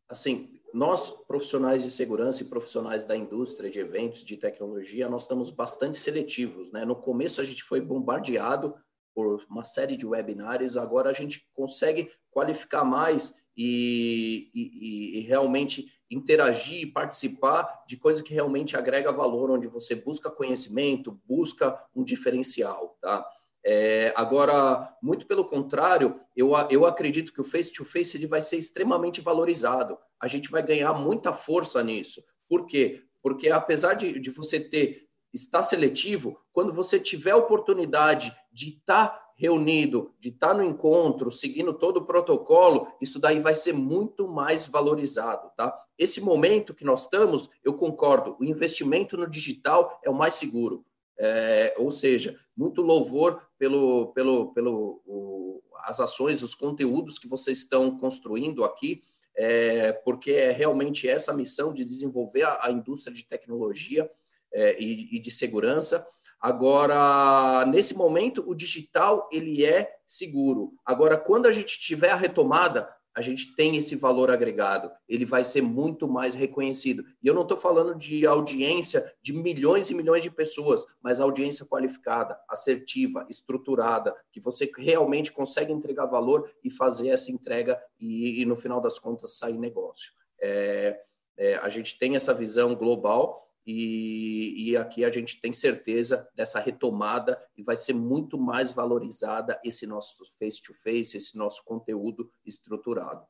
assim, nós, profissionais de segurança e profissionais da indústria de eventos, de tecnologia, nós estamos bastante seletivos. Né? No começo, a gente foi bombardeado por uma série de webinários, agora a gente consegue qualificar mais e, e, e realmente interagir e participar de coisa que realmente agrega valor, onde você busca conhecimento, busca um diferencial, tá? É, agora, muito pelo contrário, eu, eu acredito que o face-to-face -face vai ser extremamente valorizado. A gente vai ganhar muita força nisso. Por quê? Porque apesar de, de você ter estar seletivo, quando você tiver a oportunidade de estar reunido, de estar no encontro, seguindo todo o protocolo, isso daí vai ser muito mais valorizado, tá? Esse momento que nós estamos, eu concordo, o investimento no digital é o mais seguro. É, ou seja, muito louvor pelo, pelo, pelo o, as ações, os conteúdos que vocês estão construindo aqui, é, porque é realmente essa missão de desenvolver a, a indústria de tecnologia é, e, e de segurança. Agora, nesse momento, o digital ele é seguro. Agora, quando a gente tiver a retomada, a gente tem esse valor agregado, ele vai ser muito mais reconhecido. E eu não estou falando de audiência de milhões e milhões de pessoas, mas audiência qualificada, assertiva, estruturada, que você realmente consegue entregar valor e fazer essa entrega e, e no final das contas, sair negócio. É, é, a gente tem essa visão global e, e, aqui a gente tem certeza dessa retomada e vai ser muito mais valorizada esse nosso face-to-face, -face, esse nosso conteúdo estruturado.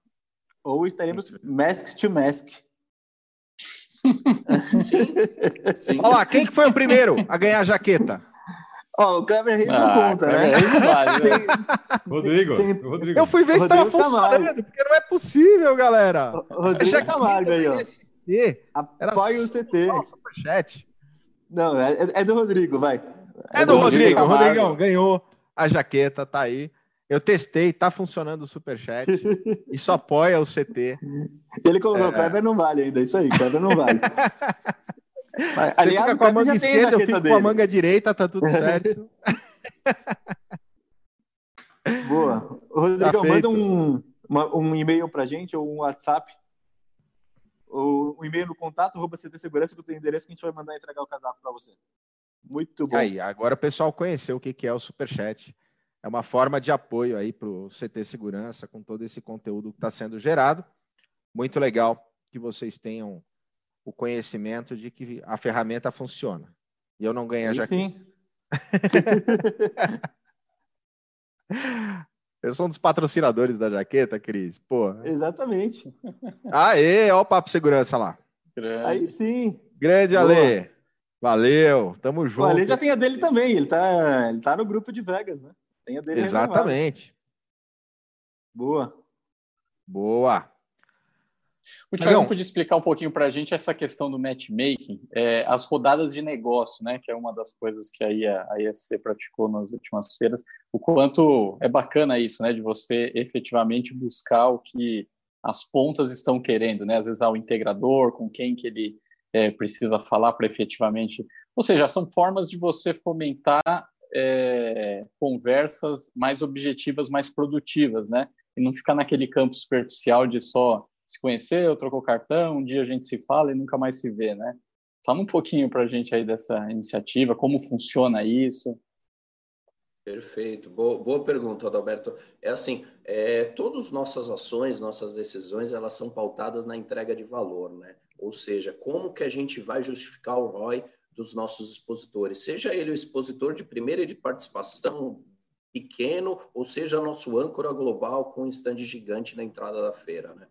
Ou estaremos mask to mask. Sim. Sim. Olha lá, quem que foi o primeiro a ganhar a jaqueta? Ó, oh, o Clever Reis ah, não conta, né? Vale? Rodrigo, tem... Rodrigo. Eu fui ver se estava funcionando, porque não é possível, galera. Rodrigo Camargo aí, ó. Apoie o CT. superchat. Não, é, é, do Rodrigo, vai. É, é do, do Rodrigo. O Rodrigão ganhou a jaqueta, tá aí. Eu testei, tá funcionando o superchat. Isso apoia o CT. Ele colocou, é... Kleber não vale ainda, isso aí, Kleber não vale. Mas, Você aliás, fica com a manga esquerda, eu fico dele. com a manga direita, tá tudo certo. Boa. Rodrigo, tá manda um, uma, um e-mail pra gente ou um WhatsApp o, o e-mail no contato, arroba CT Segurança, que eu tenho endereço que a gente vai mandar entregar o casaco para você. Muito bom. Aí, agora o pessoal conheceu o que, que é o Superchat. É uma forma de apoio aí para o CT Segurança, com todo esse conteúdo que está sendo gerado. Muito legal que vocês tenham o conhecimento de que a ferramenta funciona. E eu não ganho a jaqueta. Sim. Eu sou um dos patrocinadores da jaqueta, Cris. Pô. Exatamente. Aê, ó o Papo Segurança lá. Grande. Aí sim. Grande Boa. Ale. Valeu, tamo junto. O Ale já tem a dele também, ele tá, ele tá no grupo de Vegas, né? Tem a dele Exatamente. Renovado. Boa. Boa. O Thiago podia explicar um pouquinho para a gente essa questão do matchmaking, é, as rodadas de negócio, né, que é uma das coisas que a, IA, a ISC praticou nas últimas feiras, o quanto é bacana isso, né, de você efetivamente buscar o que as pontas estão querendo, né, às vezes ao integrador, com quem que ele é, precisa falar para efetivamente, ou seja, são formas de você fomentar é, conversas mais objetivas, mais produtivas, né, e não ficar naquele campo superficial de só se conheceu, trocou cartão, um dia a gente se fala e nunca mais se vê, né? Fala um pouquinho para a gente aí dessa iniciativa, como funciona isso. Perfeito, boa, boa pergunta, Adalberto. É assim, é, todas nossas ações, nossas decisões, elas são pautadas na entrega de valor, né? Ou seja, como que a gente vai justificar o ROI dos nossos expositores, seja ele o expositor de primeira de participação pequeno, ou seja, nosso âncora global com um stand gigante na entrada da feira, né?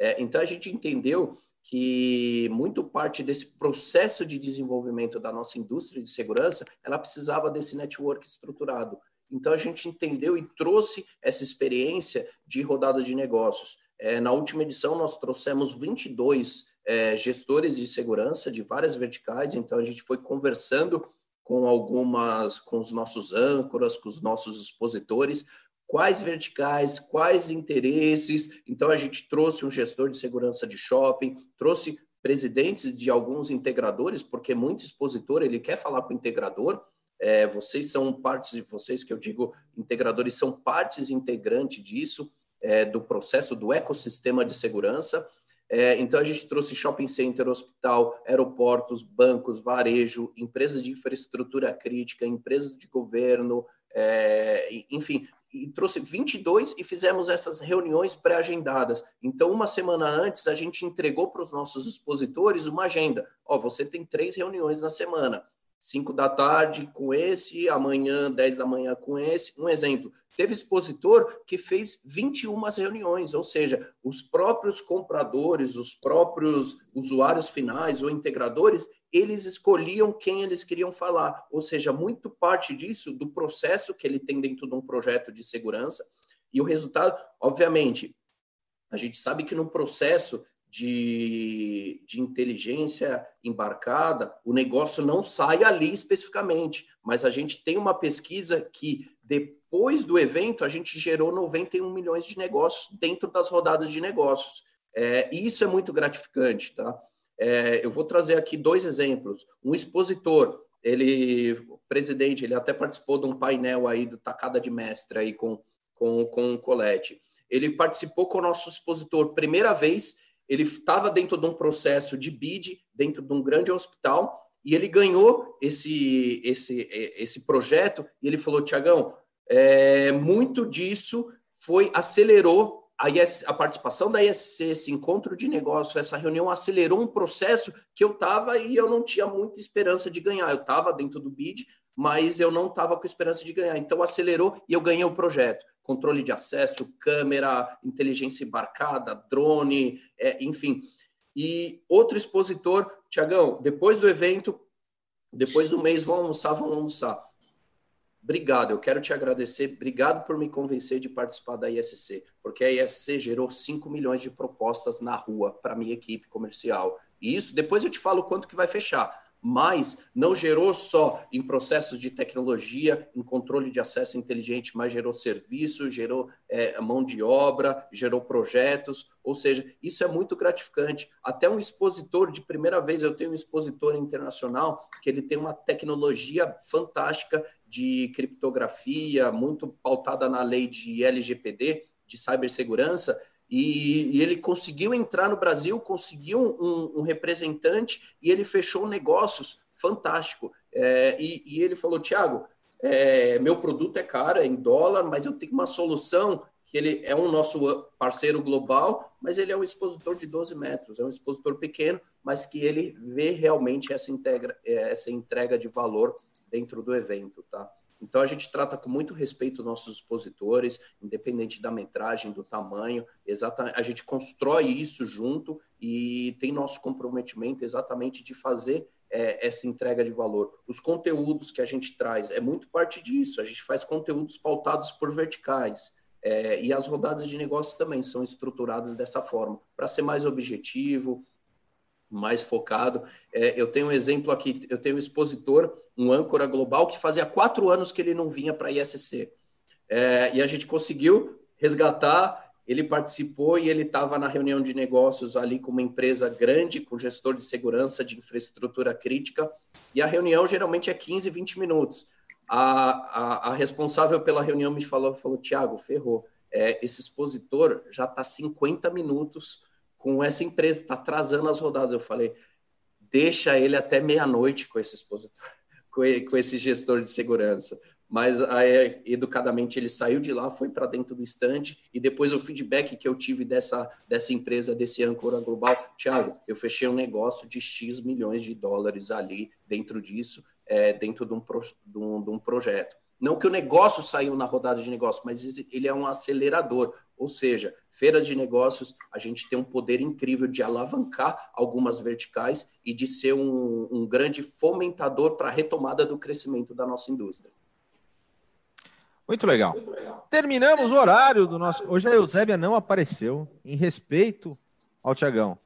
É, então, a gente entendeu que muito parte desse processo de desenvolvimento da nossa indústria de segurança, ela precisava desse network estruturado. Então, a gente entendeu e trouxe essa experiência de rodadas de negócios. É, na última edição, nós trouxemos 22 é, gestores de segurança de várias verticais, então a gente foi conversando com algumas, com os nossos âncoras, com os nossos expositores, quais verticais, quais interesses. Então, a gente trouxe um gestor de segurança de shopping, trouxe presidentes de alguns integradores, porque muito expositor ele quer falar com o integrador. É, vocês são partes de vocês que eu digo integradores são partes integrantes disso é, do processo do ecossistema de segurança. É, então a gente trouxe shopping center, hospital, aeroportos, bancos, varejo, empresas de infraestrutura crítica, empresas de governo, é, enfim, e trouxe 22 e fizemos essas reuniões pré-agendadas. Então, uma semana antes, a gente entregou para os nossos expositores uma agenda. Ó, você tem três reuniões na semana. 5 da tarde com esse, amanhã, 10 da manhã com esse. Um exemplo, teve expositor que fez 21 reuniões, ou seja, os próprios compradores, os próprios usuários finais ou integradores, eles escolhiam quem eles queriam falar, ou seja, muito parte disso do processo que ele tem dentro de um projeto de segurança. E o resultado, obviamente, a gente sabe que no processo de, de inteligência embarcada, o negócio não sai ali especificamente, mas a gente tem uma pesquisa que depois do evento a gente gerou 91 milhões de negócios dentro das rodadas de negócios. É, e isso é muito gratificante, tá? É, eu vou trazer aqui dois exemplos. Um expositor, ele, presidente, ele até participou de um painel aí do Tacada de Mestre aí com, com, com o Colette. Ele participou com o nosso expositor primeira vez ele estava dentro de um processo de bid, dentro de um grande hospital, e ele ganhou esse, esse, esse projeto, e ele falou, Tiagão, é, muito disso foi, acelerou a, IS, a participação da ISC, esse encontro de negócio, essa reunião acelerou um processo que eu estava e eu não tinha muita esperança de ganhar. Eu estava dentro do BID, mas eu não estava com esperança de ganhar. Então acelerou e eu ganhei o projeto. Controle de acesso, câmera, inteligência embarcada, drone, é, enfim. E outro expositor, Tiagão, depois do evento, depois do mês, vão almoçar, vão almoçar. Obrigado, eu quero te agradecer. Obrigado por me convencer de participar da ISC, porque a ISC gerou 5 milhões de propostas na rua para minha equipe comercial. E isso, depois eu te falo quanto que vai fechar mas não gerou só em processos de tecnologia, em controle de acesso inteligente, mas gerou serviço, gerou é, mão de obra, gerou projetos, ou seja, isso é muito gratificante. Até um expositor, de primeira vez, eu tenho um expositor internacional que ele tem uma tecnologia fantástica de criptografia, muito pautada na lei de LGPD, de cibersegurança, e, e, ele conseguiu entrar no Brasil, conseguiu um, um representante e ele fechou negócios fantástico. É, e, e, ele falou, Tiago, é, meu produto é caro, é em dólar, mas eu tenho uma solução que ele é um nosso parceiro global, mas ele é um expositor de 12 metros, é um expositor pequeno, mas que ele vê realmente essa, integra, é, essa entrega de valor dentro do evento, tá? Então a gente trata com muito respeito nossos expositores, independente da metragem, do tamanho, exatamente, a gente constrói isso junto e tem nosso comprometimento exatamente de fazer é, essa entrega de valor. Os conteúdos que a gente traz é muito parte disso. A gente faz conteúdos pautados por verticais. É, e as rodadas de negócio também são estruturadas dessa forma, para ser mais objetivo, mais focado. É, eu tenho um exemplo aqui, eu tenho um expositor, um âncora global, que fazia quatro anos que ele não vinha para a ISC. É, e a gente conseguiu resgatar, ele participou e ele estava na reunião de negócios ali com uma empresa grande, com gestor de segurança de infraestrutura crítica, e a reunião geralmente é 15, 20 minutos. A, a, a responsável pela reunião me falou, falou Tiago, ferrou, é, esse expositor já está 50 minutos com essa empresa, está atrasando as rodadas. Eu falei, deixa ele até meia-noite com esse expositor, com esse gestor de segurança. Mas aí, educadamente ele saiu de lá, foi para dentro do estande e depois o feedback que eu tive dessa, dessa empresa, desse âncora global, Thiago, eu fechei um negócio de X milhões de dólares ali dentro disso, é, dentro de um, pro, de, um, de um projeto. Não que o negócio saiu na rodada de negócio, mas ele é um acelerador. Ou seja, feiras de negócios, a gente tem um poder incrível de alavancar algumas verticais e de ser um, um grande fomentador para a retomada do crescimento da nossa indústria. Muito legal. Muito legal. Terminamos o horário do nosso. Hoje a Eusébia não apareceu, em respeito ao Tiagão.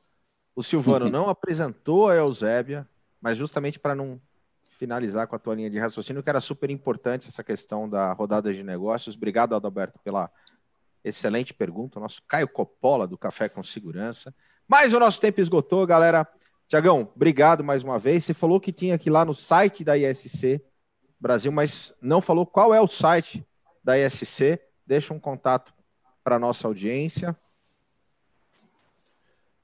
O Silvano não apresentou a Eusébia, mas justamente para não finalizar com a tua linha de raciocínio, que era super importante essa questão da rodada de negócios. Obrigado, Adalberto, pela Excelente pergunta. O nosso Caio Coppola, do Café com Segurança. Mas o nosso tempo esgotou, galera. Tiagão, obrigado mais uma vez. Você falou que tinha aqui lá no site da ISC Brasil, mas não falou qual é o site da ISC. Deixa um contato para nossa audiência.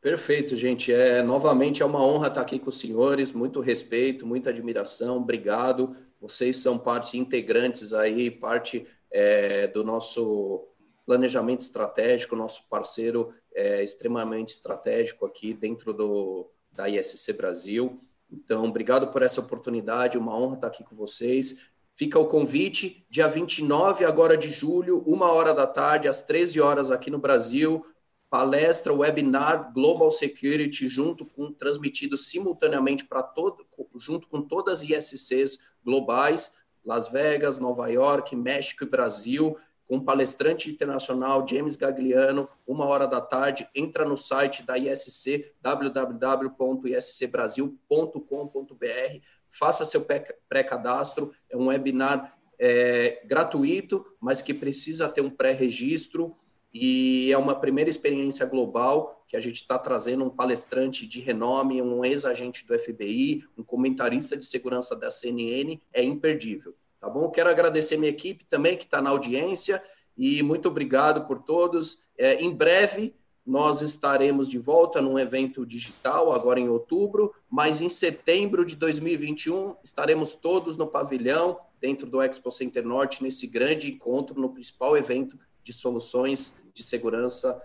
Perfeito, gente. É, novamente é uma honra estar aqui com os senhores. Muito respeito, muita admiração. Obrigado. Vocês são parte integrantes aí, parte é, do nosso planejamento estratégico, nosso parceiro é extremamente estratégico aqui dentro do, da ISC Brasil. Então, obrigado por essa oportunidade, uma honra estar aqui com vocês. Fica o convite, dia 29 agora de julho, uma hora da tarde, às 13 horas aqui no Brasil, palestra, webinar Global Security, junto com transmitido simultaneamente para todo, junto com todas as ISCs globais, Las Vegas, Nova York, México e Brasil com um palestrante internacional, James Gagliano, uma hora da tarde. Entra no site da ISC, www.iscbrasil.com.br, faça seu pré-cadastro. É um webinar é, gratuito, mas que precisa ter um pré-registro e é uma primeira experiência global que a gente está trazendo um palestrante de renome, um ex-agente do FBI, um comentarista de segurança da CNN, é imperdível tá bom? Quero agradecer minha equipe também que está na audiência e muito obrigado por todos. É, em breve nós estaremos de volta num evento digital, agora em outubro, mas em setembro de 2021 estaremos todos no pavilhão, dentro do Expo Center Norte, nesse grande encontro, no principal evento de soluções de segurança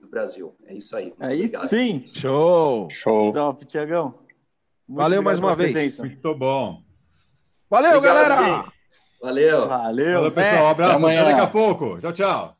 do Brasil. É isso aí. Aí obrigado. sim. Show. Show. Top, Tiagão. Valeu mais uma vez. Presença. Muito bom. Valeu, obrigado, galera. Valeu. Valeu. Valeu, pessoal. Um abraço. Até, Até daqui a pouco. Tchau, tchau.